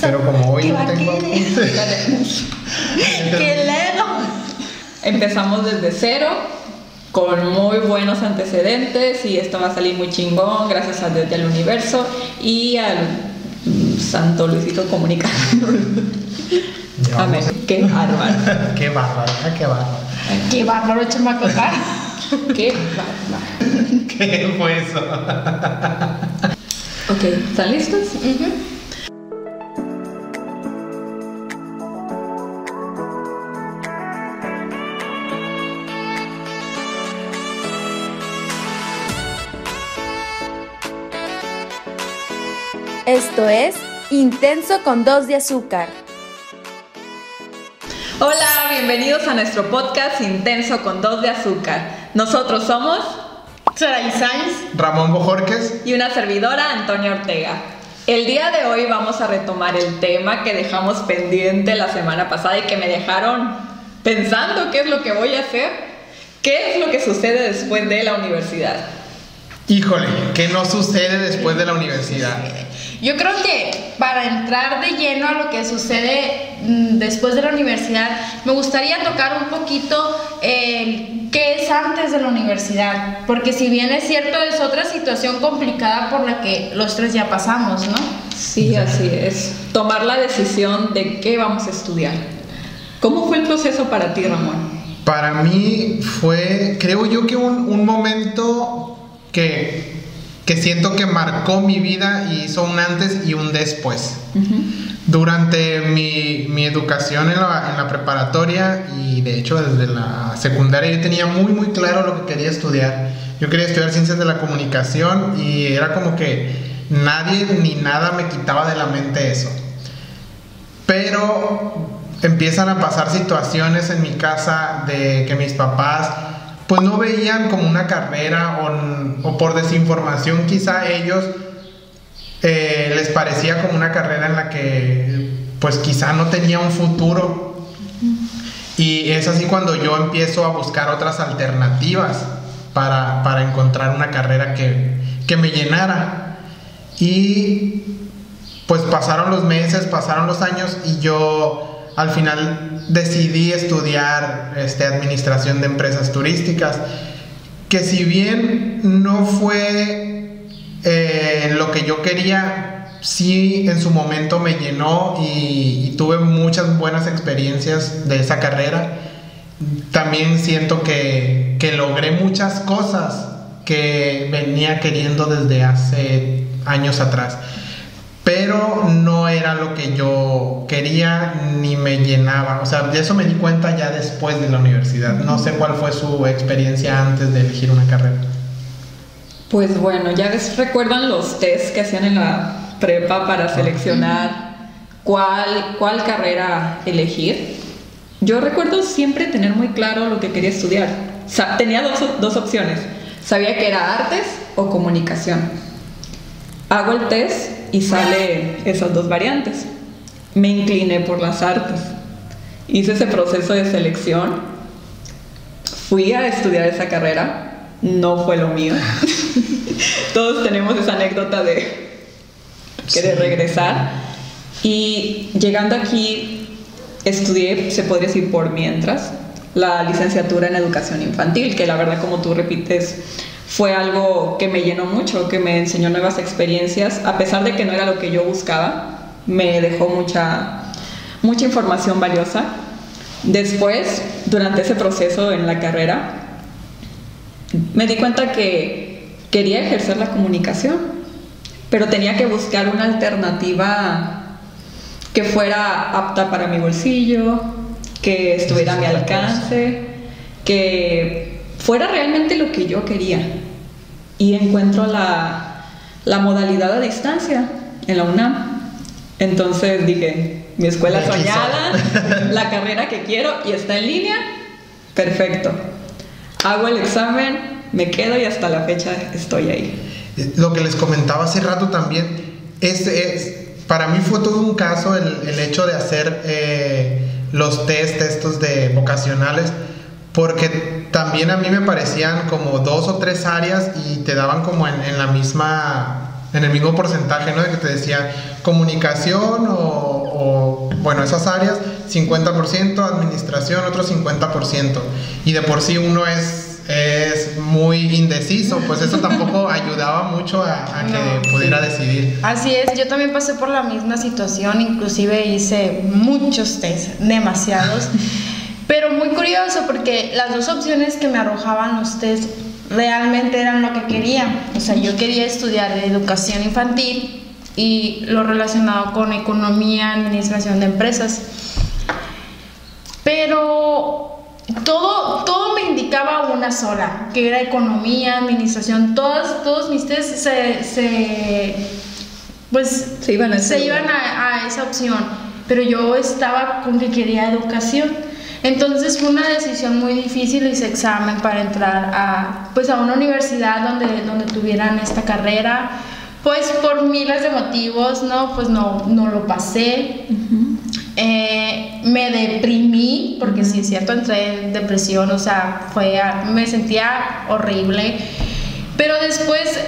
Pero como hoy ¿Qué no tengo? ¡Qué ledo! Empezamos desde cero, con muy buenos antecedentes y esto va a salir muy chingón gracias a Dios del universo y al Santo Luisito Comunicador. Ya Amén. a- Qué bárbaro. Qué bárbaro, qué bárbaro. ¡Qué bárbaro, chamaco! Qué bárbaro. ¿Qué fue eso? Ok, ¿están listos? Ujú. Esto es Intenso con dos de azúcar. Hola, bienvenidos a nuestro podcast Intenso con dos de azúcar. Nosotros somos Saraí Sainz. Ramón Bojorques. y una servidora, Antonia Ortega. El día de hoy vamos a retomar el tema que dejamos pendiente la semana pasada y que me dejaron pensando qué es lo que voy a hacer, qué es lo que sucede después de la universidad. Híjole, ¿qué no sucede después de la universidad? Yo creo que para entrar de lleno a lo que sucede mm, después de la universidad, me gustaría tocar un poquito el qué es antes de la universidad, porque si bien es cierto es otra situación complicada por la que los tres ya pasamos, ¿no? Sí, así es. Tomar la decisión de qué vamos a estudiar. ¿Cómo fue el proceso para ti, Ramón? Para mí fue, creo yo que un, un momento que, que siento que marcó mi vida y hizo un antes y un después. Durante mi, mi educación en la, en la preparatoria y de hecho desde la secundaria yo tenía muy muy claro lo que quería estudiar. Yo quería estudiar ciencias de la comunicación y era como que nadie ni nada me quitaba de la mente eso. Pero empiezan a pasar situaciones en mi casa de que mis papás pues no veían como una carrera o, por desinformación quizá ellos eh, les parecía como una carrera en la que pues quizá no tenía un futuro. Y es así cuando yo empiezo a buscar otras alternativas para, para encontrar una carrera que, que me llenara. Y pues pasaron los meses, pasaron los años y yo al final decidí estudiar este, administración de empresas turísticas, que si bien no fue eh, lo que yo quería, sí en su momento me llenó y, y tuve muchas buenas experiencias de esa carrera. También siento que, que logré muchas cosas que venía queriendo desde hace años atrás pero no era lo que yo quería ni me llenaba. O sea, de eso me di cuenta ya después de la universidad. No sé cuál fue su experiencia antes de elegir una carrera. Pues bueno, ya ves, recuerdan los test que hacían en la prepa para seleccionar cuál, cuál carrera elegir. Yo recuerdo siempre tener muy claro lo que quería estudiar. O sea, tenía dos, dos opciones. Sabía que era artes o comunicación. Hago el test y sale esas dos variantes. Me incliné por las artes. Hice ese proceso de selección. Fui a estudiar esa carrera. No fue lo mío. Todos tenemos esa anécdota de querer Sí. regresar. Y llegando aquí, estudié, se podría decir por mientras, la licenciatura en educación infantil, que la verdad, como tú repites, fue algo que me llenó mucho, que me enseñó nuevas experiencias, a pesar de que no era lo que yo buscaba, me dejó mucha, mucha información valiosa. Después, durante ese proceso en la carrera, me di cuenta que quería ejercer la comunicación, pero tenía que buscar una alternativa que fuera apta para mi bolsillo, que estuviera a mi alcance, que fuera realmente lo que yo quería. Y encuentro la, la modalidad a distancia en la UNAM. Entonces dije, mi escuela soy. soñada, la carrera que quiero y está en línea, perfecto. Hago el examen, me quedo y hasta la fecha estoy ahí. Lo que les comentaba hace rato también, es, es- para mí fue todo un caso el, el hecho de hacer eh, los test estos de vocacionales, porque también a mí me parecían como dos o tres áreas y te daban como en, en la misma en el mismo porcentaje, ¿no? De que te decía comunicación o, o, bueno, esas áreas, 50%, administración, otro 50%. Y de por sí uno es es muy indeciso, pues eso tampoco ayudaba mucho a, que pudiera decidir. Así es, yo también pasé por la misma situación, inclusive hice muchos test, demasiados, pero muy curioso porque las dos opciones que me arrojaban los test realmente eran lo que quería, o sea, yo quería estudiar educación infantil y lo relacionado con economía, administración de empresas. Pero todo, todo me indicaba una sola, que era economía, administración, todas, todos mis test se, pues, se iban, a, se iban a, esa opción, pero yo estaba con que quería educación. Entonces fue una decisión muy difícil, hice examen para entrar a, pues, a una universidad donde, donde tuvieran esta carrera. Pues por miles de motivos, ¿no? Pues no, no lo pasé. Eh, me deprimí, porque sí es cierto, entré en depresión, o sea, fue, me sentía horrible. Pero después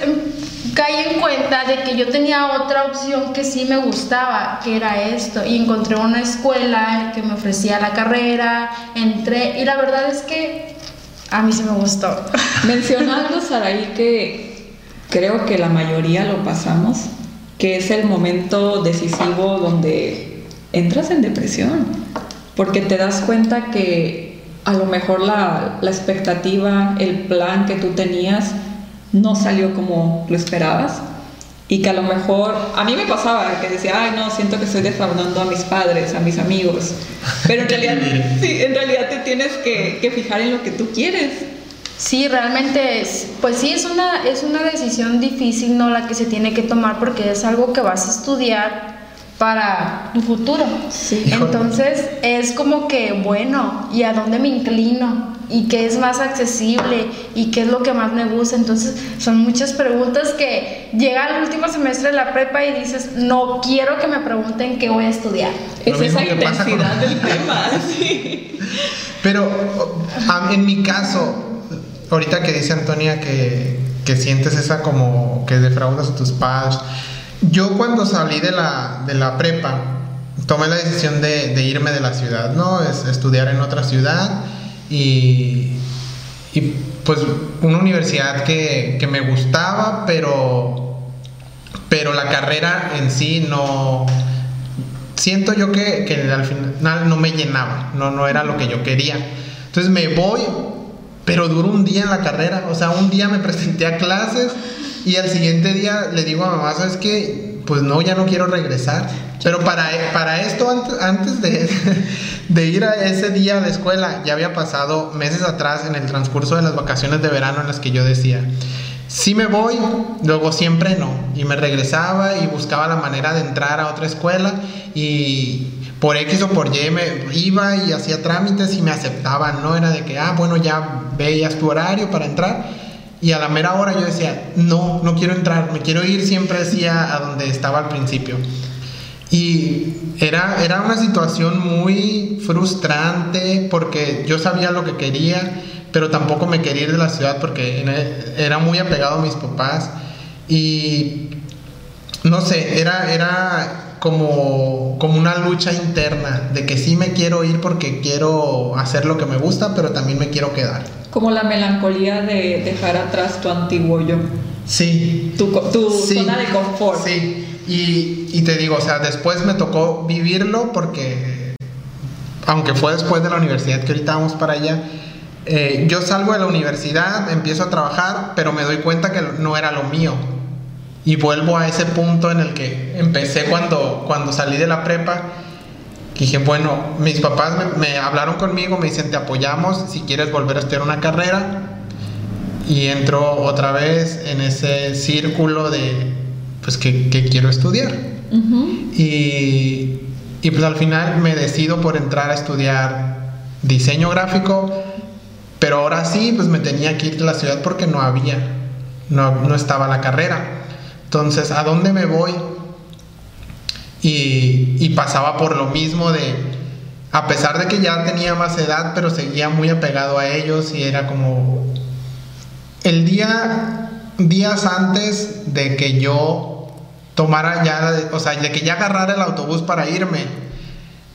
caí en cuenta de que yo tenía otra opción que sí me gustaba, que era esto, y encontré una escuela que me ofrecía la carrera, entré, y la verdad es que a mí sí me gustó. Menciona algo, Saraí, que creo que la mayoría lo pasamos, que es el momento decisivo donde entras en depresión, porque te das cuenta que a lo mejor la, expectativa, el plan que tú tenías no salió como lo esperabas y que a lo mejor a mí me pasaba que decía, ay no, siento que estoy defraudando a mis padres, a mis amigos, pero en realidad, sí, en realidad te tienes que, que, fijar en lo que tú quieres. Sí, realmente es, pues sí, es una, es una decisión difícil, ¿no? La que se tiene que tomar porque es algo que vas a estudiar para tu futuro. Entonces es como que, bueno, ¿y a dónde me inclino? ¿Y qué es más accesible? ¿Y qué es lo que más me gusta? Entonces son muchas preguntas que llega al último semestre de la prepa y dices, no quiero que me pregunten qué voy a estudiar. es esa intensidad del tema, Pero en mi caso, ahorita que dice Antonia que, que sientes esa como que defraudas a tus padres, yo cuando salí de la, de la prepa, tomé la decisión de, irme de la ciudad, ¿no? Es estudiar en otra ciudad y, y pues una universidad que, que, me gustaba, pero, pero la carrera en sí no... Siento yo que, que al final no me llenaba, no, no era lo que yo quería. Entonces me voy, pero duró un día en la carrera, o sea, un día me presenté a clases y al siguiente día le digo a mamá, ¿sabes qué? Pues no, ya no quiero regresar. Pero para, para esto, antes, de, de, ir a ese día la escuela, ya había pasado meses atrás en el transcurso de las vacaciones de verano en las que yo decía, sí me voy, luego siempre no. Y me regresaba y buscaba la manera de entrar a otra escuela y por X o por Y me iba y hacía trámites y me aceptaban, no era de que, ah, bueno, ya veías tu horario para entrar y a la mera hora yo decía, no, no quiero entrar, me quiero ir siempre hacia a donde estaba al principio. Y era, era una situación muy frustrante porque yo sabía lo que quería, pero tampoco me quería ir de la ciudad porque era muy apegado a mis papás. Y no sé, era, era como, como una lucha interna de que sí me quiero ir porque quiero hacer lo que me gusta, pero también me quiero quedar como la melancolía de dejar atrás tu antiguo yo. Sí. Tu, tu zona de confort. Sí. Y, y, te digo, o sea, después me tocó vivirlo porque, aunque fue después de la universidad que ahorita vamos para allá, eh, yo salgo de la universidad, empiezo a trabajar, pero me doy cuenta que no era lo mío. Y vuelvo a ese punto en el que empecé cuando, cuando salí de la prepa dije, bueno, mis papás me, hablaron conmigo, me dicen, te apoyamos si quieres volver a estudiar una carrera. Y entro otra vez en ese círculo de, pues, que, quiero estudiar. y, y pues al final me decido por entrar a estudiar diseño gráfico, pero ahora sí, pues me tenía que ir de la ciudad porque no había, no, no estaba la carrera. Entonces, ¿a dónde me voy? Y, pasaba por lo mismo de, a pesar de que ya tenía más edad, pero seguía muy apegado a ellos y era como el día, días antes de que yo tomara ya, o sea, de que ya agarrara el autobús para irme,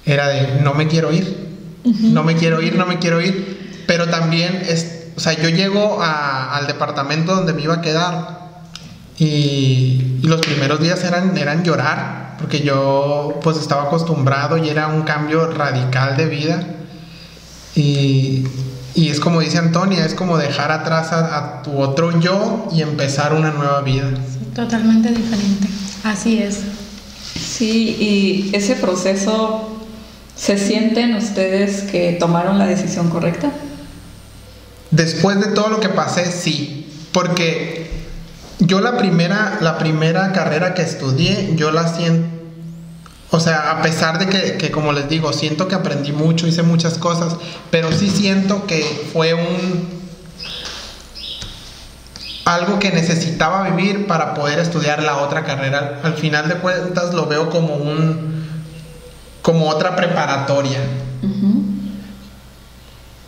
era de, no me quiero ir, no me quiero ir, no me quiero ir, pero también, es, o sea, yo llego al departamento donde me iba a quedar y, los primeros días eran, eran llorar, porque yo pues estaba acostumbrado y era un cambio radical de vida. Y, y es como dice Antonia, es como dejar atrás a, tu otro yo y empezar una nueva vida. totalmente diferente, así es. Sí, y ese proceso, ¿se sienten ustedes que tomaron la decisión correcta? Después de todo lo que pasé, sí, porque yo la primera, la primera carrera que estudié, yo la siento, o sea, a pesar de que, que, como les digo, siento que aprendí mucho, hice muchas cosas, pero sí siento que fue un algo que necesitaba vivir para poder estudiar la otra carrera. Al final de cuentas lo veo como un como otra preparatoria.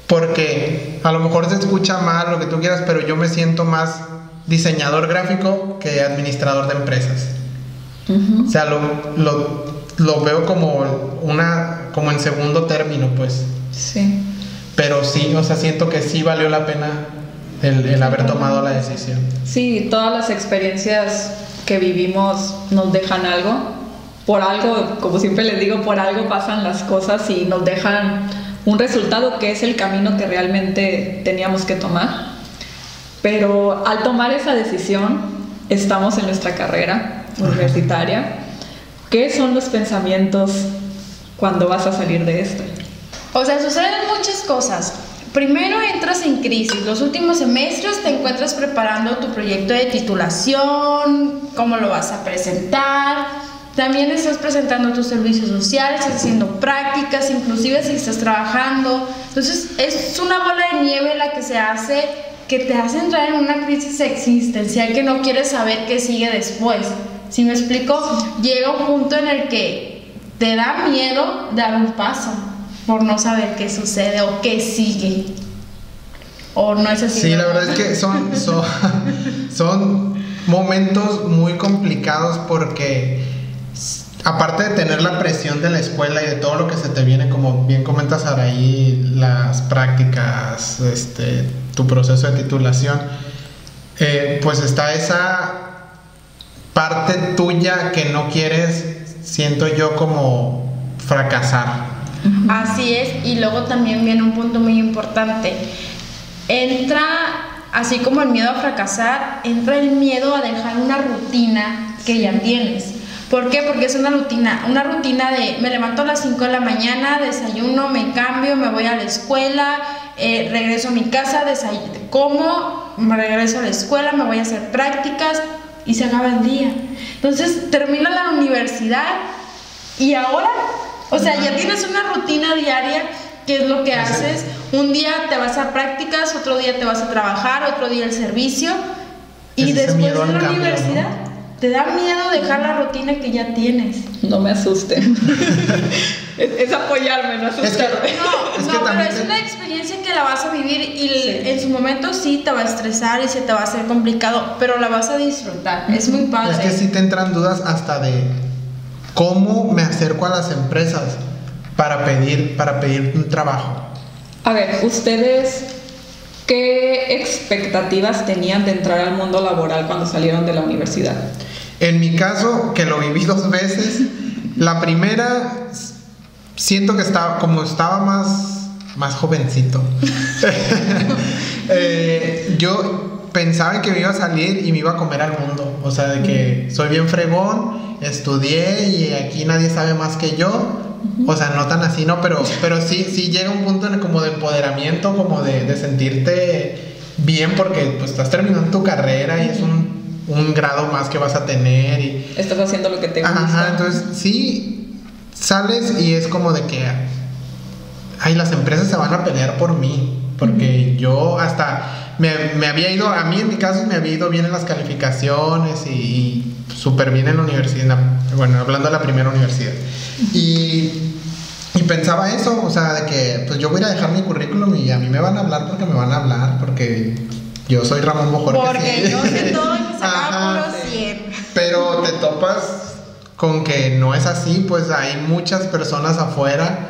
Porque a lo mejor se escucha mal lo que tú quieras, pero yo me siento más diseñador gráfico que administrador de empresas. O sea, lo, lo, veo como una como en segundo término, pues. Sí. Pero sí, o sea, siento que sí valió la pena el, el haber tomado la decisión. Sí, todas las experiencias que vivimos nos dejan algo. Por algo, como siempre les digo, por algo pasan las cosas y nos dejan un resultado que es el camino que realmente teníamos que tomar. Pero al tomar esa decisión, estamos en nuestra carrera universitaria. ¿Qué son los pensamientos cuando vas a salir de esto? O sea, suceden muchas cosas. Primero entras en crisis. Los últimos semestres te encuentras preparando tu proyecto de titulación, cómo lo vas a presentar. También estás presentando tus servicios sociales, estás haciendo prácticas, inclusive si estás trabajando. Entonces es una bola de nieve la que se hace que te hace entrar en una crisis existencial que no quieres saber qué sigue después. Si me explico, llega un punto en el que te da miedo dar un paso por no saber qué sucede o qué sigue. O no es así. Sí, la verdad es que son, son, son momentos muy complicados porque aparte de tener la presión de la escuela y de todo lo que se te viene, como bien comentas ahora ahí, las prácticas, este, tu proceso de titulación, eh, pues está esa parte tuya que no quieres, siento yo, como fracasar. Así es, y luego también viene un punto muy importante. Entra, así como el miedo a fracasar, entra el miedo a dejar una rutina que ya tienes. ¿Por qué? Porque es una rutina, una rutina de me levanto a las 5 de la mañana, desayuno, me cambio, me voy a la escuela, eh, regreso a mi casa, como, me regreso a la escuela, me voy a hacer prácticas y se acaba el día. Entonces termina la universidad y ahora, o sea, ya tienes una rutina diaria que es lo que haces. Un día te vas a prácticas, otro día te vas a trabajar, otro día el servicio y después de la universidad te da miedo dejar la rutina que ya tienes. No me asusten. es, apoyarme, no asustarme. no, no pero es una experiencia que la vas a vivir y en su momento sí te va a estresar y se te va a hacer complicado, pero la vas a disfrutar. Es muy padre. Es que sí te entran dudas hasta de cómo me acerco a las empresas para pedir, para pedir un trabajo. A ver, ustedes ¿Qué expectativas tenían de entrar al mundo laboral cuando salieron de la universidad? En mi caso, que lo viví dos veces, la primera siento que estaba como estaba más más jovencito. Eh, yo pensaba que me iba a salir y me iba a comer al mundo, o sea, de que soy bien fregón, estudié y aquí nadie sabe más que yo. O sea, no tan así, ¿no? Pero, pero sí, sí llega un punto como de empoderamiento, como de, de sentirte bien porque pues estás terminando tu carrera y es un un grado más que vas a tener y estás haciendo lo que te gusta. Ajá, entonces sí sales y es como de que ay, las empresas se van a pelear por mí, porque yo hasta me, me, había ido, a mí en mi caso me había ido bien en las calificaciones y, súper bien en la universidad, bueno, hablando de la primera universidad. Y, y pensaba eso, o sea, de que pues yo voy a dejar mi currículum y a mí me van a hablar porque me van a hablar, porque yo soy Ramón Bojor. Porque yo sé todo sacaba puro 100. Pero te topas con que no es así, pues hay muchas personas afuera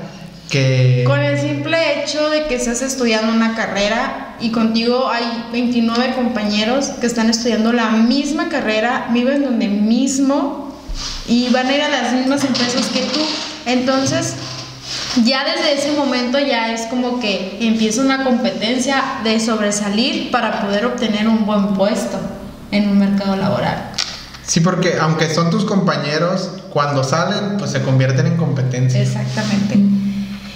que... Con el simple hecho de que estás estudiando una carrera y contigo hay 29 compañeros que están estudiando la misma carrera, viven donde mismo y van a ir a las mismas empresas que tú. Entonces, ya desde ese momento ya es como que empieza una competencia de sobresalir para poder obtener un buen puesto en un mercado laboral. Sí, porque aunque son tus compañeros, cuando salen, pues se convierten en competencia. Exactamente.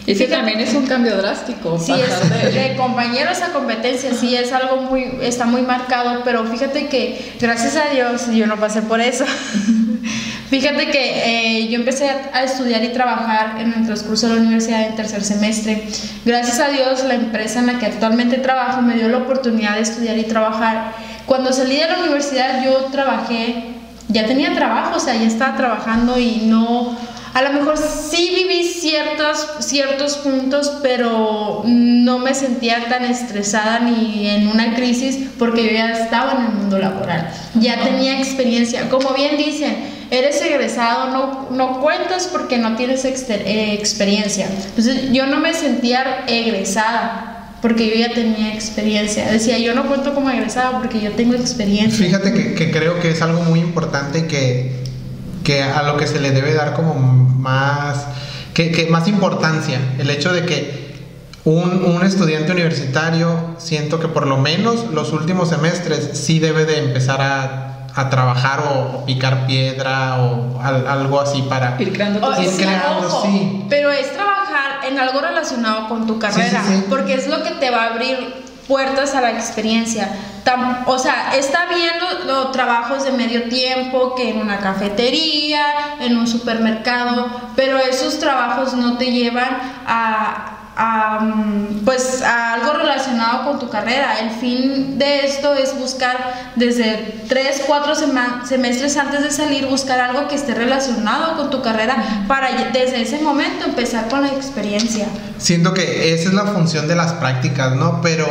Y Fíjate- también es un cambio drástico. Sí, es de- compañeros a competencia, sí, es algo muy, está muy marcado, pero fíjate que gracias a Dios yo no pasé por eso. fíjate que eh, yo empecé a, a estudiar y trabajar en el transcurso de la universidad en tercer semestre. Gracias a Dios la empresa en la que actualmente trabajo me dio la oportunidad de estudiar y trabajar. Cuando salí de la universidad yo trabajé, ya tenía trabajo, o sea, ya estaba trabajando y no a lo mejor sí viví ciertos, ciertos puntos, pero no me sentía tan estresada ni en una crisis porque yo ya estaba en el mundo laboral. Ya tenía experiencia. Como bien dicen, eres egresado, no, no cuentas porque no tienes eh, experiencia. Entonces yo no me sentía egresada porque yo ya tenía experiencia. Decía, yo no cuento como egresada porque yo tengo experiencia. Fíjate que, que creo que es algo muy importante que, que a lo que se le debe dar como más, que, que más importancia. El hecho de que un, un estudiante universitario, siento que por lo menos los últimos semestres sí debe de empezar a, a trabajar o, o picar piedra o al- algo así para... Ir creando tus ir sí, creando, ojo, sí. Pero es trabajar en algo relacionado con tu carrera, sí, sí. porque es lo que te va a abrir puertas a la experiencia. O sea, está bien los los trabajos de medio tiempo, que en una cafetería, en un supermercado, pero esos trabajos no te llevan a, mm, pues a algo relacionado con tu carrera. El fin de esto es buscar desde 3, 4 semestres antes de salir, buscar algo que esté relacionado con tu carrera para desde ese momento empezar con la experiencia. Siento que esa es la función de las prácticas, ¿no? Pero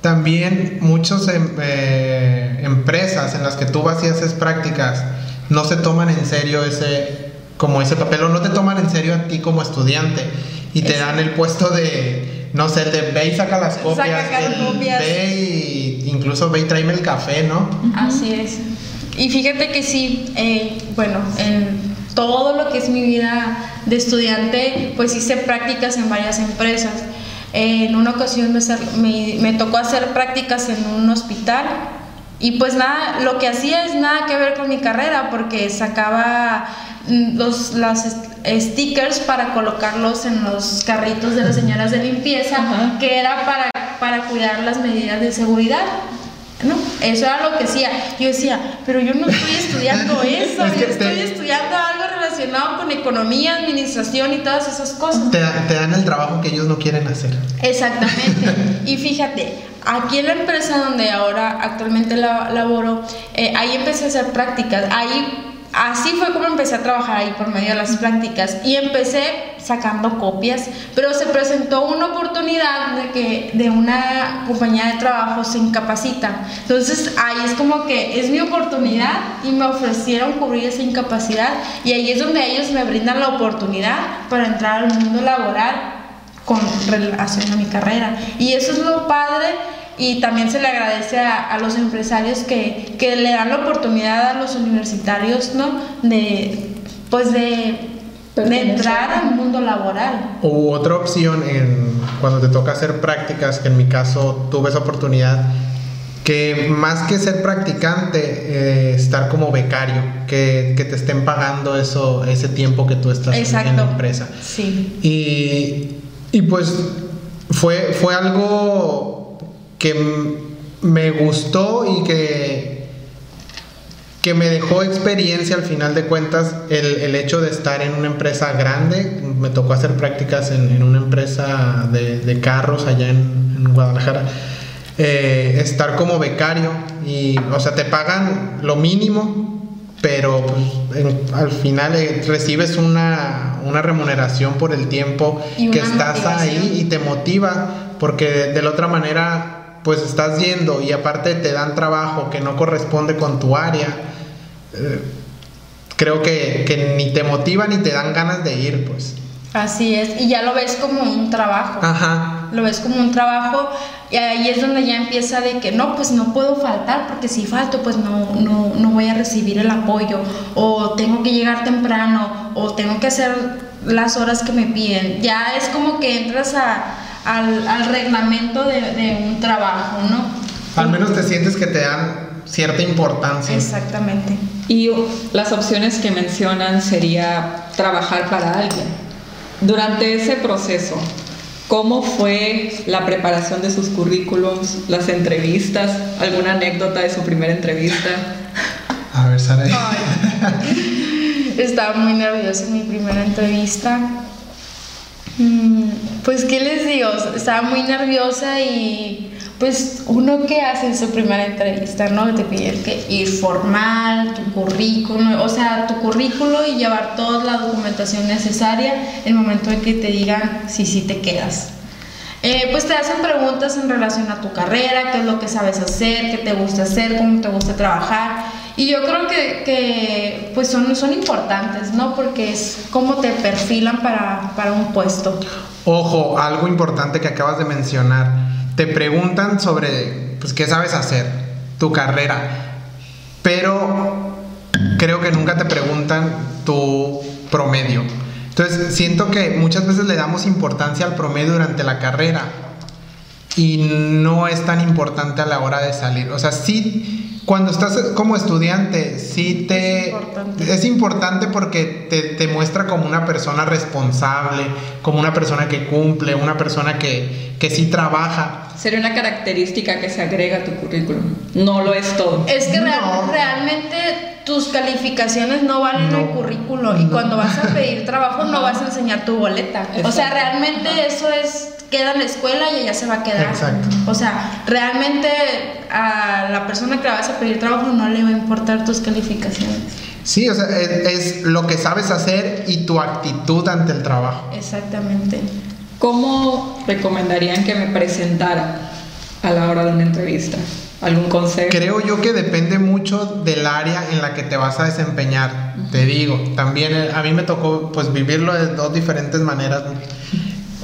también muchas em- eh, empresas en las que tú vas y haces prácticas no se toman en serio ese como ese papel o no te toman en serio a ti como estudiante y te dan el puesto de no sé, el de ve y saca las copias, Saca el copias. ve y incluso ve y tráeme el café, ¿no? Así es. Y fíjate que sí, eh, bueno, en todo lo que es mi vida de estudiante, pues hice prácticas en varias empresas. Eh, en una ocasión me, me, me tocó hacer prácticas en un hospital y pues nada, lo que hacía es nada que ver con mi carrera porque sacaba los las stickers para colocarlos en los carritos de las señoras de limpieza, Ajá. que era para, para cuidar las medidas de seguridad. ¿no? Eso era lo que hacía. Yo decía, pero yo no estoy estudiando eso, Es yo estoy te- estudiando algo relacionado con economía, administración y todas esas cosas. Te, te dan el trabajo que ellos no quieren hacer. Exactamente. Y fíjate, aquí en la empresa donde ahora actualmente la- laboro, eh, ahí empecé a hacer prácticas. Ahí, así fue como empecé a trabajar ahí por medio de las prácticas. Y empecé sacando copias, pero se presentó una oportunidad de que de una compañía de trabajo se incapacita. Entonces ahí es como que es mi oportunidad y me ofrecieron cubrir esa incapacidad y ahí es donde ellos me brindan la oportunidad para entrar al mundo laboral con relación a mi carrera. Y eso es lo padre y también se le agradece a, a los empresarios que, que le dan la oportunidad a los universitarios, ¿no? De, pues de, entrar al mundo laboral. U otra opción en cuando te toca hacer prácticas, que en mi caso tuve esa oportunidad, que más que ser practicante, eh, estar como becario, que, que te estén pagando eso, ese tiempo que tú estás en- en la Exacto. empresa. Sí. Y, y pues fue, fue algo que me gustó y que, que me dejó experiencia al final de cuentas el, el hecho de estar en una empresa grande. Me tocó hacer prácticas en, en una empresa de, de carros allá en, en Guadalajara. Eh, estar como becario y, o sea, te pagan lo mínimo, pero pues, en- al final eh, recibes una, una remuneración por el tiempo que estás motivación. ahí y te motiva, porque de, de la otra manera pues estás yendo y aparte te dan trabajo que no corresponde con tu área, eh, creo que, que ni te motiva ni te dan ganas de ir, pues. Así es, y ya lo ves como un trabajo. Ajá. Lo ves como un trabajo y ahí es donde ya empieza de que no, pues no puedo faltar porque si falto pues no, no, no voy a recibir el apoyo o tengo que llegar temprano o tengo que hacer las horas que me piden. Ya es como que entras a, al, al reglamento de, de un trabajo, ¿no? Al menos te sientes que te dan cierta importancia. Exactamente. Y las opciones que mencionan sería trabajar para alguien. Durante ese proceso, ¿cómo fue la preparación de sus currículums, las entrevistas? ¿Alguna anécdota de su primera entrevista? A ver, Sara. Estaba muy nerviosa en mi primera entrevista. Mm, Pues, ¿qué les digo? Estaba muy nerviosa y pues uno que hace en su primera entrevista, ¿no? Te piden que ir formal, tu currículum, o sea, tu currículo y llevar toda la documentación necesaria el momento en que te digan si sí te quedas. Eh, pues te hacen preguntas en relación a tu carrera, qué es lo que sabes hacer, qué te gusta hacer, cómo te gusta trabajar. Y yo creo que, que, pues son, son importantes, ¿no? Porque es cómo te perfilan para, para un puesto. Ojo, algo importante que acabas de mencionar. Te preguntan sobre, pues, qué sabes hacer, tu carrera, pero creo que nunca te preguntan tu promedio. Entonces, siento que muchas veces le damos importancia al promedio durante la carrera y no es tan importante a la hora de salir. O sea, sí, cuando estás como estudiante, sí te... Es importante. es importante porque te, te muestra como una persona responsable, como una persona que cumple, una persona que, que sí trabaja. Sería una característica que se agrega a tu currículum. No lo es todo. Es que real- No. realmente tus calificaciones no valen No. el currículo y No. cuando vas a pedir trabajo no vas a enseñar tu boleta. O sea, Exacto. realmente eso es queda en la escuela y ella se va a quedar. Exacto. O sea, realmente a la persona que le vas a pedir trabajo no le va a importar tus calificaciones. Sí, o sea, es, es lo que sabes hacer y tu actitud ante el trabajo. Exactamente. ¿Cómo recomendarían que me presentara a la hora de una entrevista? ¿Algún consejo? Creo yo que depende mucho del área en la que te vas a desempeñar. Te digo, también a mí me tocó pues vivirlo de dos diferentes maneras. ¿no?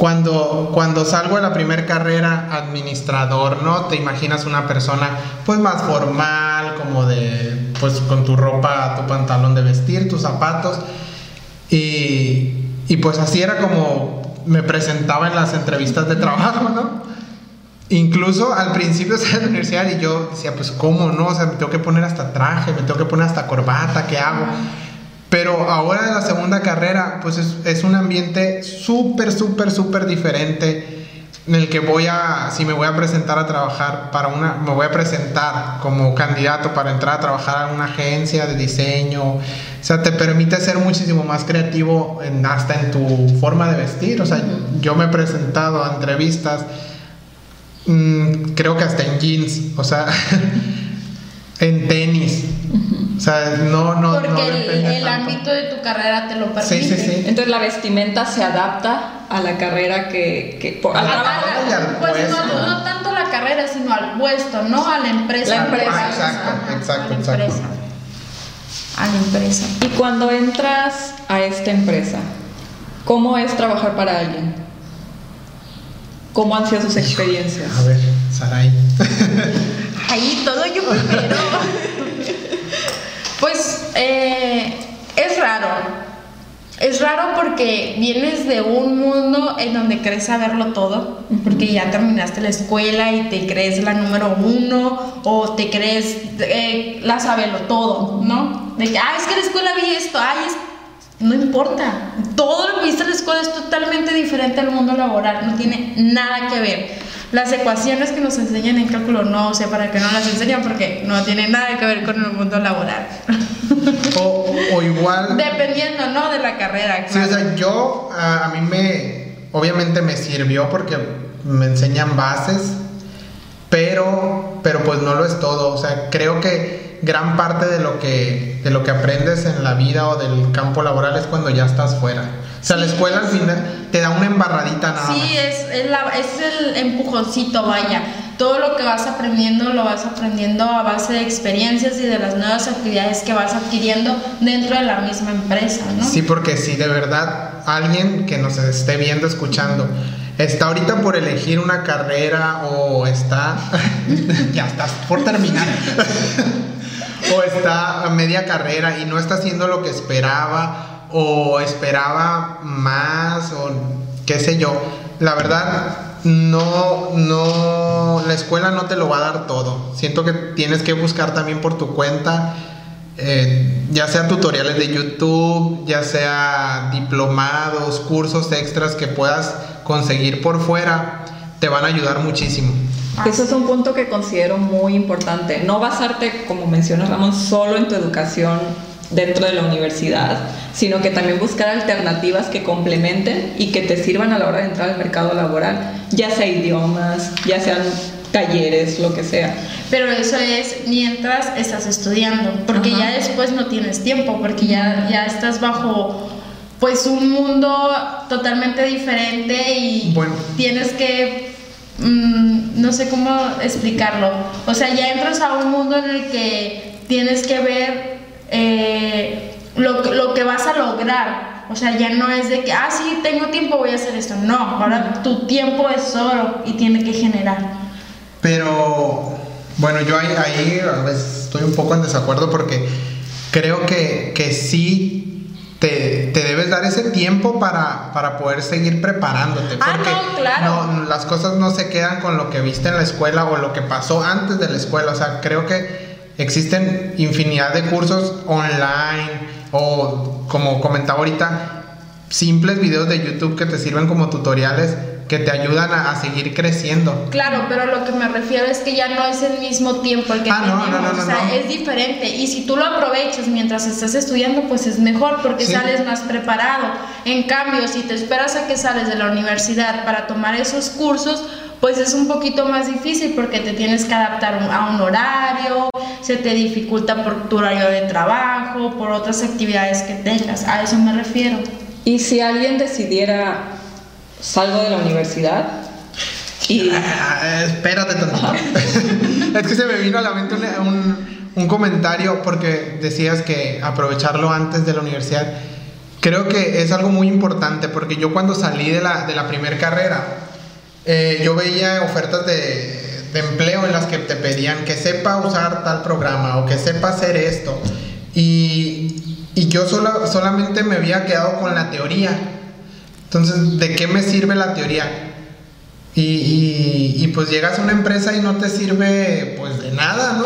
Cuando, cuando salgo de la primera carrera administrador, ¿no? Te imaginas una persona pues más formal, como de pues con tu ropa, tu pantalón de vestir, tus zapatos. Y, y pues así era como me presentaba en las entrevistas de trabajo, ¿no? Incluso al principio estaba en la universidad y yo decía, pues cómo no, o sea, me tengo que poner hasta traje, me tengo que poner hasta corbata, ¿qué hago? Pero ahora de la segunda carrera, pues es, es un ambiente súper, súper, súper diferente en el que voy a, si me voy a presentar a trabajar para una, me voy a presentar como candidato para entrar a trabajar a una agencia de diseño, o sea, te permite ser muchísimo más creativo en- hasta en tu forma de vestir, o sea, yo me he presentado a entrevistas Mm, creo que hasta en jeans, o sea, en tenis. O sea, no, no, Porque no el, el tanto. ámbito de tu carrera te lo Sí, permite. sí, sí. Entonces la vestimenta se adapta a la carrera que... que A la al Pues puesto. no, no tanto la carrera, sino al puesto, no a la empresa. La empresa. Ajá, Exacto, exacto, a la exacto. empresa. A la empresa. Y cuando entras a esta empresa, ¿cómo es trabajar para alguien? ¿Cómo han sido sus experiencias? A ver, Saray. Ahí todo yo primero. pues eh, es raro. Es raro porque vienes de un mundo en donde crees saberlo todo, porque ya terminaste la escuela y te crees la número uno o te crees eh, la sabelo todo, ¿no? De que, ah, es que en la escuela vi esto, ay, es no importa. Todo lo que viste en la escuela es totalmente diferente al mundo laboral. No tiene nada que ver. Las ecuaciones que nos enseñan en cálculo no sé para qué no las enseñan porque no tiene nada que ver con el mundo laboral. O, o igual. Dependiendo, ¿no? De la carrera. Sí, o claro. sea, yo a, a mí me. Obviamente me sirvió porque me enseñan bases, pero, pero pues no lo es todo. O sea, creo que gran parte de lo que, de lo que aprendes en la vida o del campo laboral es cuando ya estás fuera. O sea, la Sí. escuela al final te da una embarradita nada más. Sí, es, es, la- es el empujoncito, vaya. todo lo que vas aprendiendo lo vas aprendiendo a base de experiencias y de las nuevas actividades que vas adquiriendo dentro de la misma empresa, ¿no? Sí, porque si de verdad alguien que nos esté viendo, escuchando, está ahorita por elegir una carrera o está, ya estás por terminar, o está a media carrera y no está haciendo lo que esperaba o esperaba más o qué sé yo, la verdad no, no, la escuela no te lo va a dar todo. Siento que tienes que buscar también por tu cuenta, eh, ya sea tutoriales de YouTube, ya sea diplomados, cursos extras que puedas conseguir por fuera, te van a ayudar muchísimo. Eso es un punto que considero muy importante. No basarte, como menciona Ramón, solo en tu educación dentro de la universidad, sino que también buscar alternativas que complementen y que te sirvan a la hora de entrar al mercado laboral, ya sea idiomas, ya sean talleres, lo que sea. Pero eso es mientras estás estudiando, porque ya después no tienes tiempo, porque ya, ya estás bajo pues un mundo totalmente diferente y tienes que mm, no sé cómo explicarlo. O sea, ya entras a un mundo en el que tienes que ver eh, lo, lo, que vas a lograr. O sea, ya no es de que, ah, sí, tengo tiempo, voy a hacer esto. No, ahora tu tiempo es oro y tiene que generar. Pero, bueno, yo ahí, ahí a veces estoy un poco en desacuerdo porque creo que, que sí te, te, debes dar ese tiempo para, para poder seguir preparándote. Ah, porque no, claro. No, las cosas no se quedan con lo que viste en la escuela o lo que pasó antes de la escuela. O sea, creo que Existen infinidad de cursos online o, como comentaba ahorita, simples videos de YouTube que te sirven como tutoriales que te ayudan a, seguir creciendo. Claro, pero lo que me refiero es que ya no es el mismo tiempo el que ah, tenemos, no, no, no, o sea, es diferente y si tú lo aprovechas mientras estás estudiando, pues es mejor porque sales más preparado. En cambio, si te esperas a que sales de la universidad para tomar esos cursos, pues es un poquito más difícil porque te tienes que adaptar a un horario, se te dificulta por tu horario de trabajo, por otras actividades que tengas. A eso me refiero. Y si alguien decidiera, salgo de la universidad y... Ah, espérate tantito. es que se me vino a la mente un, un comentario porque decías que aprovecharlo antes de la universidad. Creo que es algo muy importante porque yo cuando salí de la, de la primera carrera, eh, yo veía ofertas de, de, empleo en las que te pedían que sepa usar tal programa o que sepa hacer esto. Y, y yo solo, solamente me había quedado con la teoría. Entonces, ¿de qué me sirve la teoría? Y, y, pues llegas a una empresa y no te sirve pues de nada, ¿no?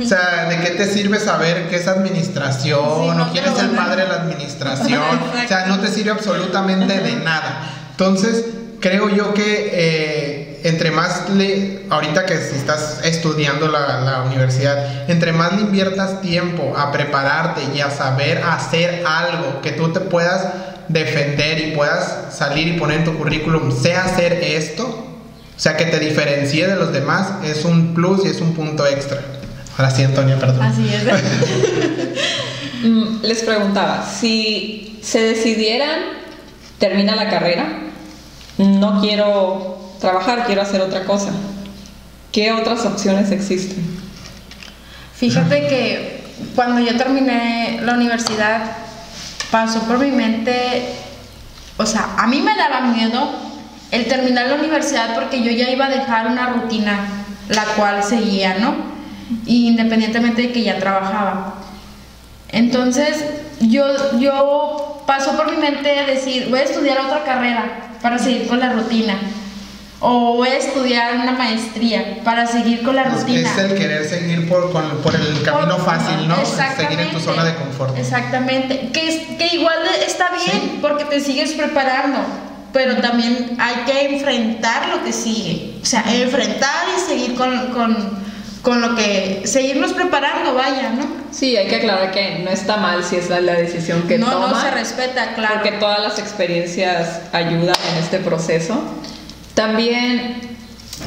O sea, ¿de qué te sirve saber qué es administración o quién es el padre de la administración? o sea, no te sirve absolutamente de nada. Entonces, creo yo que eh, entre más le, ahorita que estás estudiando la, la, universidad, entre más le inviertas tiempo a prepararte y a saber hacer algo que tú te puedas defender y puedas salir y poner en tu currículum, sé hacer esto, o sea, que te diferencie de los demás, es un plus y es un punto extra. Ahora sí, Antonia, perdón. Así es. Mm, les preguntaba, si se decidieran, termina la carrera, no quiero trabajar, quiero hacer otra cosa. ¿Qué otras opciones existen? Fíjate que cuando yo terminé la universidad, pasó por mi mente, o sea, a mí me daba miedo el terminar la universidad porque yo ya iba a dejar una rutina la cual seguía, ¿no? Independientemente de que ya trabajaba. Entonces, yo, yo pasó por mi mente decir, voy a estudiar otra carrera, para seguir con la rutina. O voy a estudiar una maestría para seguir con la rutina. Es el querer seguir por, por el camino fácil, ¿no? Seguir en tu zona de confort. Exactamente. Que, que igual está bien porque te sigues preparando, pero también hay que enfrentar lo que sigue. O sea, enfrentar y seguir con, con, con lo que. seguirnos preparando, vaya, ¿no? Sí, hay que aclarar que no está mal si es la, decisión que no, toma. No, se respeta, claro. Porque todas las experiencias ayudan en este proceso. También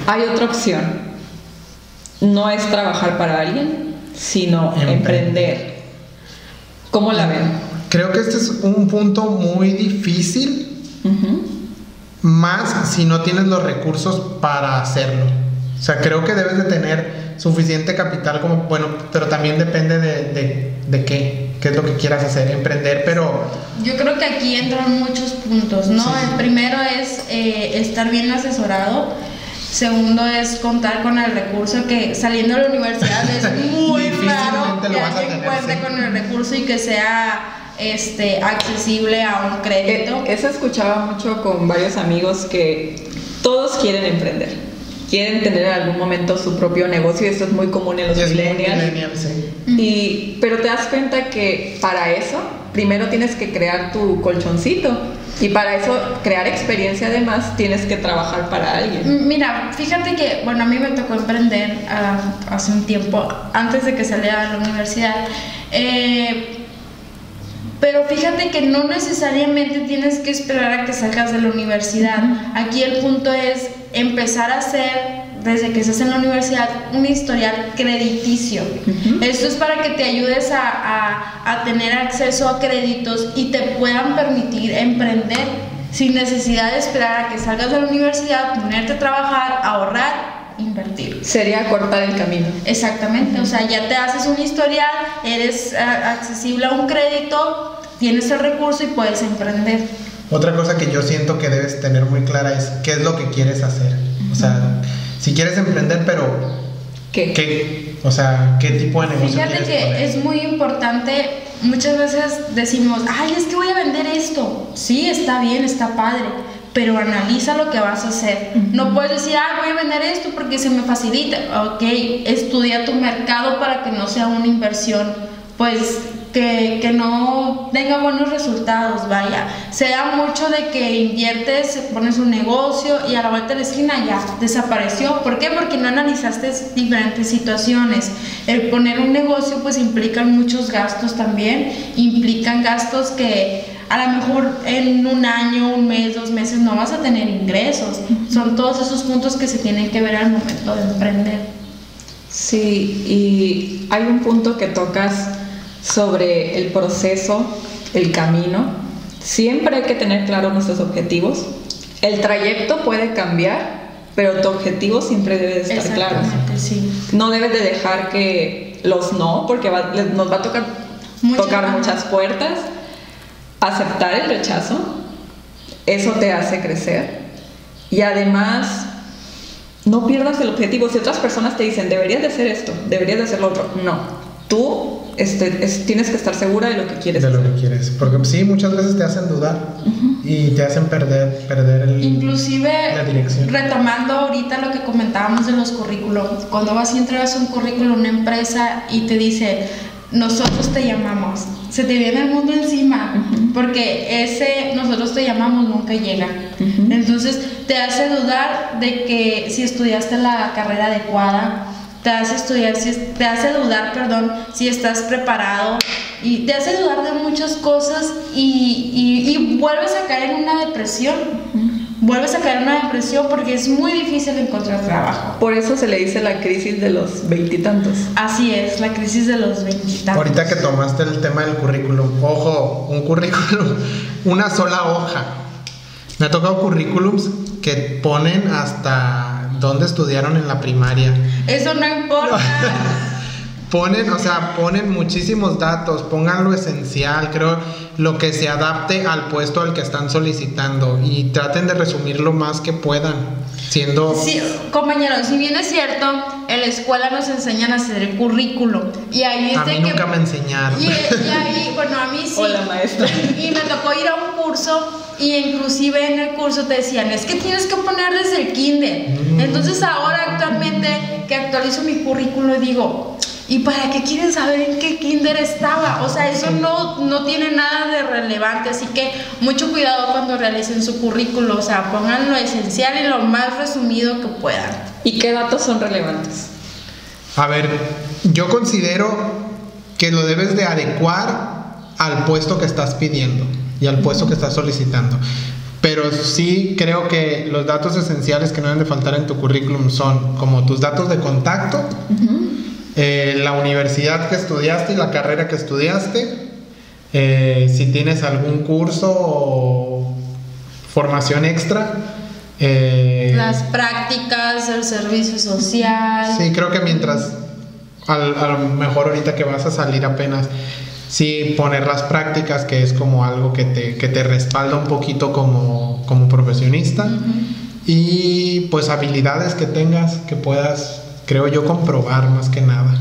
hay otra opción. No es trabajar para alguien, sino emprender. ¿Cómo la ven? Creo que este es un punto muy difícil, más si no tienes los recursos para hacerlo. O sea, creo que debes de tener suficiente capital como, bueno, pero también depende de, de, de qué, qué es lo que quieras hacer, emprender, pero... Yo creo que aquí entran muchos puntos, ¿no? Sí. El primero es eh, estar bien asesorado. Segundo es contar con el recurso que saliendo de la universidad es muy raro que alguien tener, cuente sí. con el recurso y que sea este accesible a un crédito. Eh, Eso escuchaba mucho con varios amigos que todos quieren emprender. Quieren tener en algún momento su propio negocio y esto es muy común en los es muy millennials. millennial, sí. Y, pero te das cuenta que para eso primero tienes que crear tu colchoncito y para eso crear experiencia además tienes que trabajar para alguien. Mira, fíjate que, bueno, a mí me tocó emprender ah, hace un tiempo, antes de que saliera de la universidad. Eh, pero fíjate que no necesariamente tienes que esperar a que salgas de la universidad. Aquí el punto es empezar a hacer, desde que estás en la universidad, un historial crediticio. Esto es para que te ayudes a, a- a tener acceso a créditos y te puedan permitir emprender sin necesidad de esperar a que salgas de la universidad, ponerte a trabajar. Sería cortar el camino. Exactamente, o sea, ya te haces un historial, eres ah, accesible a un crédito, tienes el recurso y puedes emprender. Otra cosa que yo siento que debes tener muy clara es qué es lo que quieres hacer. O sea, si quieres emprender, pero ¿Qué? ¿qué? O sea, ¿qué tipo de negocio Fíjate quieres que poner? es muy importante, muchas veces decimos, ay, es que voy a vender esto. Sí, está bien, está padre, pero analiza lo que vas a hacer. No puedes decir, ah, voy a vender esto porque se me facilita. Ok, estudia tu mercado para que no sea una inversión, pues que, que no tenga buenos resultados, vaya. Se da mucho de que inviertes, pones un negocio y a la vuelta de la esquina ya desapareció. ¿Por qué? Porque no analizaste diferentes situaciones. El poner un negocio pues implican muchos gastos también, implican gastos que a lo mejor en un año, un mes, dos meses no vas a tener ingresos. Son todos esos puntos que se tienen que ver al momento de emprender. Sí, y hay un punto que tocas sobre el proceso, el camino. Siempre hay que tener claro nuestros objetivos. El trayecto puede cambiar, pero tu objetivo siempre debe de estar claro. Sí. No debes de dejar que los no, porque va- nos va a tocar Muchas- tocar muchas puertas. Aceptar el rechazo, eso te hace crecer. Y además, no pierdas el objetivo. Si otras personas te dicen, deberías de hacer esto, deberías de hacer lo otro, no. Tú este, es- tienes que estar segura de lo que quieres de lo hacer. que quieres. Porque sí, muchas veces te hacen dudar y te hacen perder, perder el, Inclusive, la dirección. retomando ahorita lo que comentábamos de los currículums, cuando vas y entregas un currículum a una empresa y te dice, nosotros te llamamos, se te viene el mundo encima, porque ese nosotros te llamamos nunca llega. Entonces te hace dudar de que si estudiaste la carrera adecuada, te hace estudiar, si te hace dudar, perdón, si estás preparado y te hace dudar de muchas cosas y, y- y vuelves a caer en una depresión. Vuelves a caer en una depresión porque es muy difícil encontrar trabajo. Por eso se le dice la crisis de los veintitantos. Así es, la crisis de los veintitantos. Ahorita que tomaste el tema del currículum, ojo, un currículum, una sola hoja. Me ha tocado currículums que ponen hasta dónde estudiaron en la primaria. Eso no importa. Ponen, o sea, ponen muchísimos datos, pongan lo esencial, creo, lo que se adapte al puesto al que están solicitando y traten de resumir lo más que puedan, siendo... Sí, compañeros, si bien es cierto, en la escuela nos enseñan a hacer el currículo. Y ahí es A de mí que- nunca me enseñaron. Y, y ahí, bueno, a mí sí. Hola, maestra. Y me tocó ir a un curso y inclusive en el curso te decían, es que tienes que poner desde el kinder. Mm. Entonces ahora actualmente que actualizo mi currículo digo, ¿y para qué quieren saber en qué kinder estaba? O sea, eso no, no tiene nada de relevante, así que mucho cuidado cuando realicen su currículo, o sea, pongan lo esencial y lo más resumido que puedan. ¿Y qué datos son relevantes? A ver, yo considero que lo debes de adecuar al puesto que estás pidiendo y al puesto que estás solicitando. Pero sí creo que los datos esenciales que no deben de faltar en tu currículum son como tus datos de contacto, eh, la universidad que estudiaste y la carrera que estudiaste, eh, si tienes algún curso o formación extra, Eh, Las prácticas, el servicio social. Sí, creo que mientras, al- a lo mejor ahorita que vas a salir apenas, sí poner las prácticas, que es como algo que te, que te respalda un poquito como, como profesionista. Y pues habilidades que tengas, que puedas, creo yo, comprobar más que nada.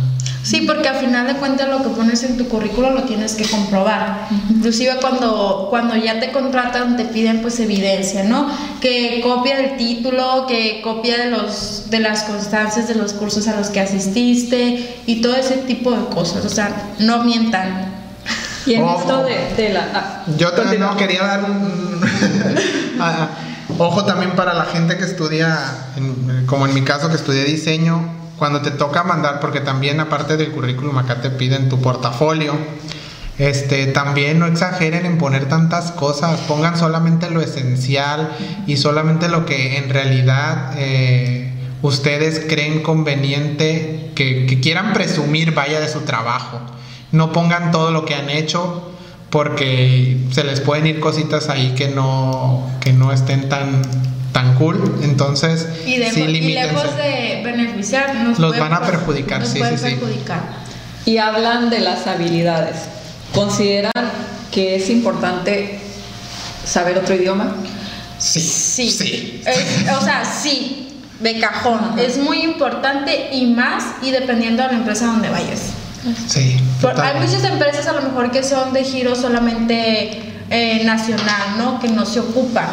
Sí, porque al final de cuentas lo que pones en tu currículo lo tienes que comprobar. Inclusive cuando, cuando ya te contratan te piden pues evidencia, ¿no? Que copia del título, que copia de, los, de las constancias de los cursos a los que asististe y todo ese tipo de cosas. O sea, no mientan. Y en Ojo. esto de, de la... ah, Yo también no quería dar un... Ojo también para la gente que estudia, en- como en mi caso que estudié diseño, cuando te toca mandar, porque también aparte del currículum acá te piden tu portafolio, este, también no exageren en poner tantas cosas, pongan solamente lo esencial y solamente lo que en realidad eh, ustedes creen conveniente que, que quieran presumir vaya de su trabajo. No pongan todo lo que han hecho porque se les pueden ir cositas ahí que no, que no estén tan, tan cool. Entonces, Y, dejo- sí, y lejos de beneficiar, nos Los van a per- perjudicar, nos sí, sí, sí. perjudicar. Y hablan de las habilidades. ¿Consideran que es importante saber otro idioma? Sí, Sí. sí. Es- o sea, sí, de cajón. Es muy importante y más y dependiendo de la empresa donde vayas. Sí, Por- hay muchas empresas a lo mejor que son de giro solamente eh, nacional, ¿no? Que no se ocupan.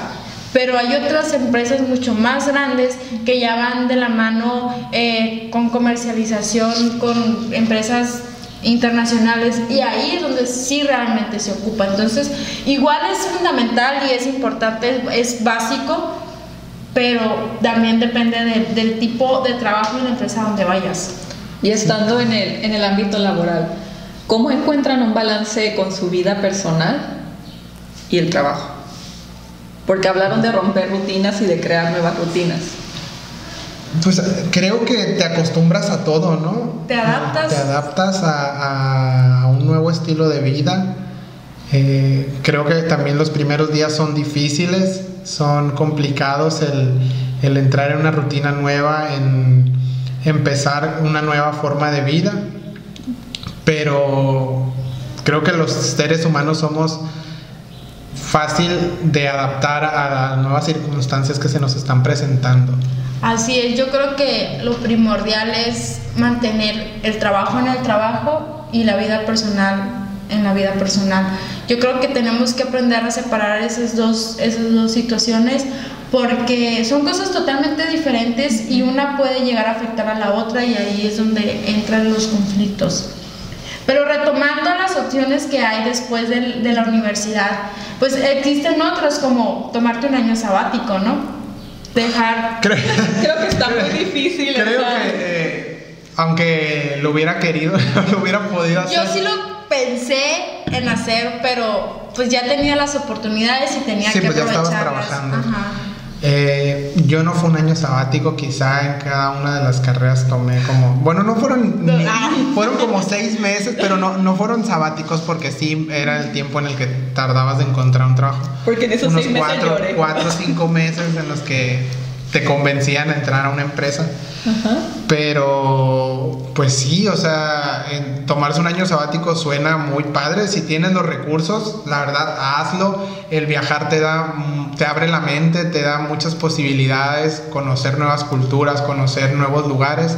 Pero hay otras empresas mucho más grandes que ya van de la mano eh, con comercialización, con empresas internacionales y ahí es donde sí realmente se ocupa. Entonces, igual es fundamental y es importante, es básico, pero también depende de- del tipo de trabajo y la empresa donde vayas. Y estando en el, en el ámbito laboral, ¿cómo encuentran un balance con su vida personal y el trabajo? Porque hablaron de romper rutinas y de crear nuevas rutinas. Pues creo que te acostumbras a todo, ¿no? Te adaptas. Te adaptas a, a un nuevo estilo de vida. Eh, creo que también los primeros días son difíciles, son complicados el, el entrar en una rutina nueva, en empezar una nueva forma de vida. Pero creo que los seres humanos somos fácil de adaptar a las nuevas circunstancias que se nos están presentando. Así es, yo creo que lo primordial es mantener el trabajo en el trabajo y la vida personal en la vida personal. Yo creo que tenemos que aprender a separar esas dos, esas dos situaciones porque son cosas totalmente diferentes y una puede llegar a afectar a la otra y ahí es donde entran los conflictos. Pero retomando las opciones que hay después de la universidad, pues existen otras como tomarte un año sabático, ¿no? Dejar Creo, Creo que está muy difícil. creo que, eh, aunque lo hubiera querido, lo hubiera podido hacer. Yo sí lo pensé en hacer, pero pues ya tenía las oportunidades y tenía Sí, que pues ya estabas aprovecharlas. trabajando. Ajá. Eh, yo no fue un año sabático, quizá en cada una de las carreras tomé como, bueno, no fueron, ni- Ah. fueron como seis meses, pero no, no fueron sabáticos porque sí era el tiempo en el que tardabas de encontrar un trabajo. Porque en esos Unos seis meses cuatro, lloré. cuatro o cinco meses en los que te convencían a entrar a una empresa. Ajá. Pero, pues sí, o sea, en- tomarse un año sabático suena muy padre. Si tienes los recursos, la verdad, hazlo. El viajar te da, mm, te abre la mente, te da muchas posibilidades, conocer nuevas culturas, conocer nuevos lugares.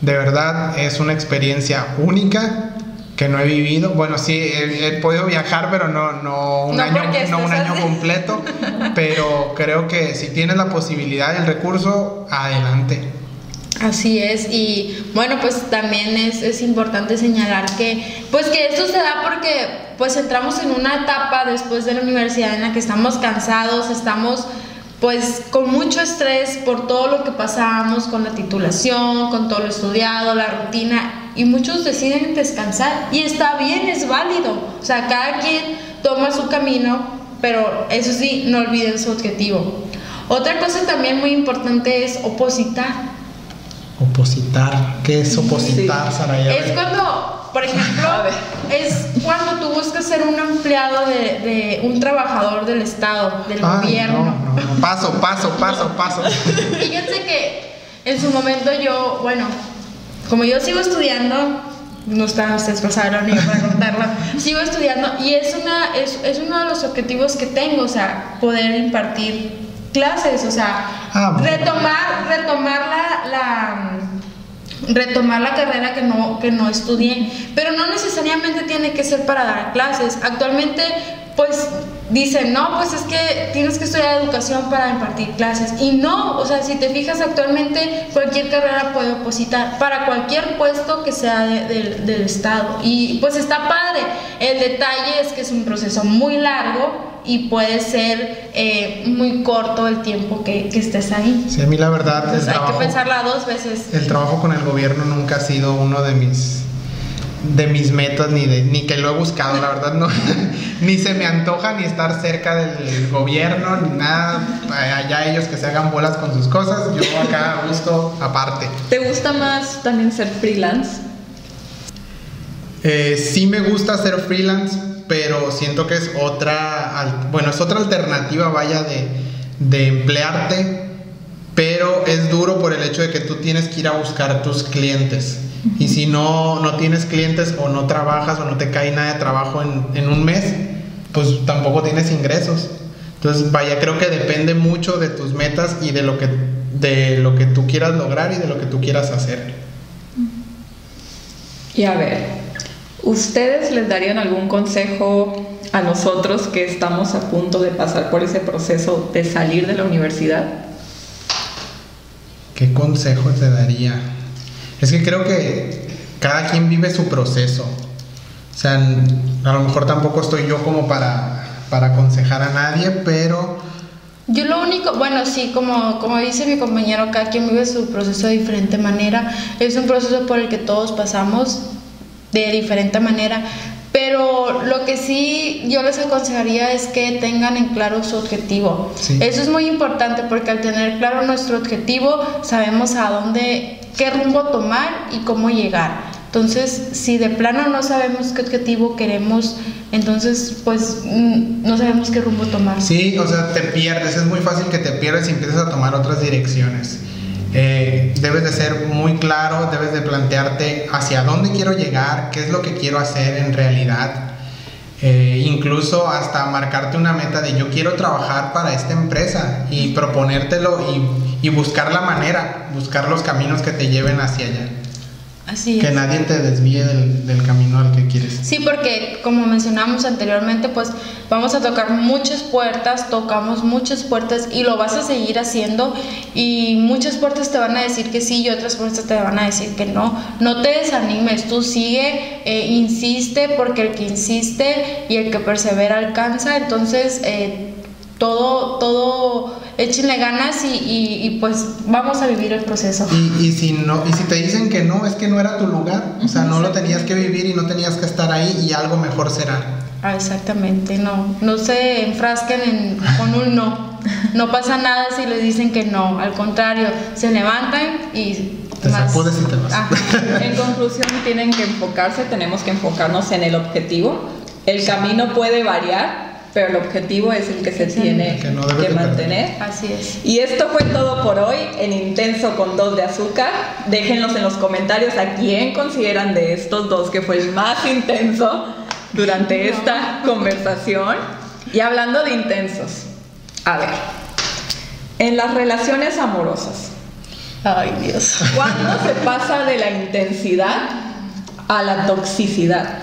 De verdad, es una experiencia única que no he vivido. Bueno, sí, he, he podido viajar, pero no, no un No año, no un año completo. Pero creo que si tienes la posibilidad y el recurso, adelante. Así es, y bueno, pues también es, es importante señalar que, pues que esto se da porque pues entramos en una etapa después de la universidad en la que estamos cansados, estamos pues con mucho estrés por todo lo que pasamos, con la titulación, con todo lo estudiado, la rutina, y muchos deciden descansar, y está bien, es válido, o sea, cada quien toma su camino, pero eso sí, no olviden su objetivo. Otra cosa también muy importante es opositar. Opositar. ¿Qué es opositar, Sí. Saraya? Es cuando, por ejemplo, es cuando tú buscas ser un empleado de, de un trabajador del Estado, del Ay, gobierno. no, no, no. Paso, paso, paso, paso. Fíjense que en su momento yo, bueno, como yo sigo estudiando, no están ustedes saberlo ni para contarlo, sigo estudiando y es, una, es, es uno de los objetivos que tengo, o sea, poder impartir clases, o sea, Ah, bueno. retomar, retomar la, la retomar la carrera que no, que no estudié, pero no necesariamente tiene que ser para dar clases. Actualmente, pues dicen, no, pues es que tienes que estudiar educación para impartir clases. Y no, o sea, si te fijas actualmente, cualquier carrera puede opositar para cualquier puesto que sea de- del- del Estado. Y pues está padre. El detalle es que es un proceso muy largo y puede ser eh, muy corto el tiempo que, que estés ahí. Sí, a mí la verdad, Entonces hay que pensarla dos veces. el trabajo con el gobierno nunca ha sido uno de mis de mis metas ni de ni que lo he buscado la verdad no ni se me antoja ni estar cerca del gobierno ni nada allá ellos que se hagan bolas con sus cosas yo acá a gusto aparte ¿Te gusta más también ser freelance? Eh, sí me gusta ser freelance, pero siento que es otra, bueno, es otra alternativa, vaya, de, de emplearte, pero es duro por el hecho de que tú tienes que ir a buscar tus clientes. Y si no, no tienes clientes o no trabajas o no te cae nada de trabajo en, en un mes, pues tampoco tienes ingresos. Entonces, vaya, creo que depende mucho de tus metas y de lo que, de lo que tú quieras lograr y de lo que tú quieras hacer. Y a ver, ¿ustedes les darían algún consejo a nosotros que estamos a punto de pasar por ese proceso de salir de la universidad? ¿Qué consejo te daría? Es que creo que cada quien vive su proceso. O sea, a lo mejor tampoco estoy yo como para, para aconsejar a nadie, pero Yo lo único, bueno, sí, como, como dice mi compañero, cada quien vive su proceso de diferente manera. Es un proceso por el que todos pasamos de diferente manera. Pero lo que sí yo les aconsejaría es que tengan en claro su objetivo. Sí. Eso es muy importante porque al tener claro nuestro objetivo sabemos a dónde, qué rumbo tomar y cómo llegar. Entonces, si de plano no sabemos qué objetivo queremos, entonces pues mm, no sabemos qué rumbo tomar. sí, o sea, te pierdes. Es muy fácil que te pierdas y empieces a tomar otras direcciones. Eh, debes de ser muy claro, debes de plantearte hacia dónde quiero llegar, qué es lo que quiero hacer en realidad. Eh, incluso hasta marcarte una meta de yo quiero trabajar para esta empresa y proponértelo y, y buscar la manera, buscar los caminos que te lleven hacia allá. Así Que es. nadie te desvíe del, del camino al que quieres. Sí, porque como mencionamos anteriormente, pues vamos a tocar muchas puertas, tocamos muchas puertas y lo vas a seguir haciendo y muchas puertas te van a decir que sí y otras puertas te van a decir que no. No te desanimes, tú sigue, eh, insiste porque el que insiste y el que persevera alcanza, entonces eh, todo, todo, échenle ganas y, y- y, pues vamos a vivir el proceso. Y, y si no, y si te dicen que no, es que no era tu lugar. O sea, no lo tenías que vivir y no tenías que estar ahí y algo mejor será. Ah, exactamente, no, no se enfrasquen en- con un no. No pasa nada si les dicen que no, al contrario, se levantan y Te sacudes y te vas. Ajá. En conclusión, tienen que enfocarse, tenemos que enfocarnos en el objetivo. El camino puede variar, pero el objetivo es el que se Sí. tiene Que no debe que mantener. Así es. Y esto fue todo por hoy en Intenso con dos de azúcar. Déjenlos en los comentarios a quién consideran de estos dos que fue el más intenso durante esta conversación. Y hablando de intensos, a ver, en las relaciones amorosas, Ay, Dios. ¿cuándo se pasa de la intensidad a la toxicidad?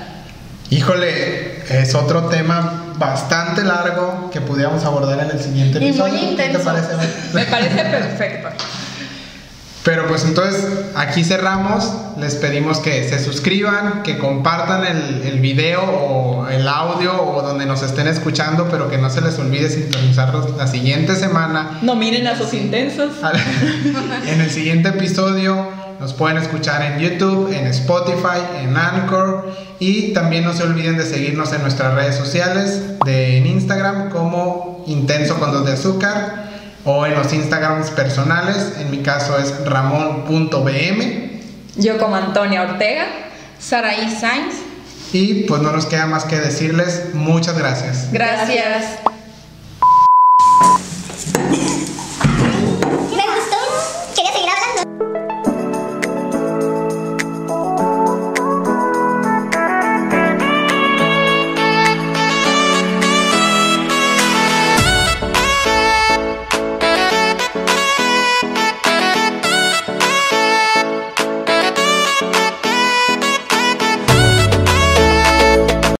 Híjole, es otro tema bastante largo que pudiéramos abordar en el siguiente Y muy episodio. ¿Qué te intenso. parece? Me parece perfecto. Pero pues entonces aquí cerramos, les pedimos que se suscriban, que compartan el, el video o el audio o donde nos estén escuchando, pero que no se les olvide sintonizarlos la siguiente semana. Nominen a sus intensos. en el siguiente episodio nos pueden escuchar en YouTube, en Spotify, en Anchor y también no se olviden de seguirnos en nuestras redes sociales, de, en Instagram como Intenso con dos de azúcar o en los Instagrams personales, en mi caso es ramón.bm. Yo como Antonia Ortega, Saraí Sainz. Y pues no nos queda más que decirles muchas gracias. Gracias. gracias.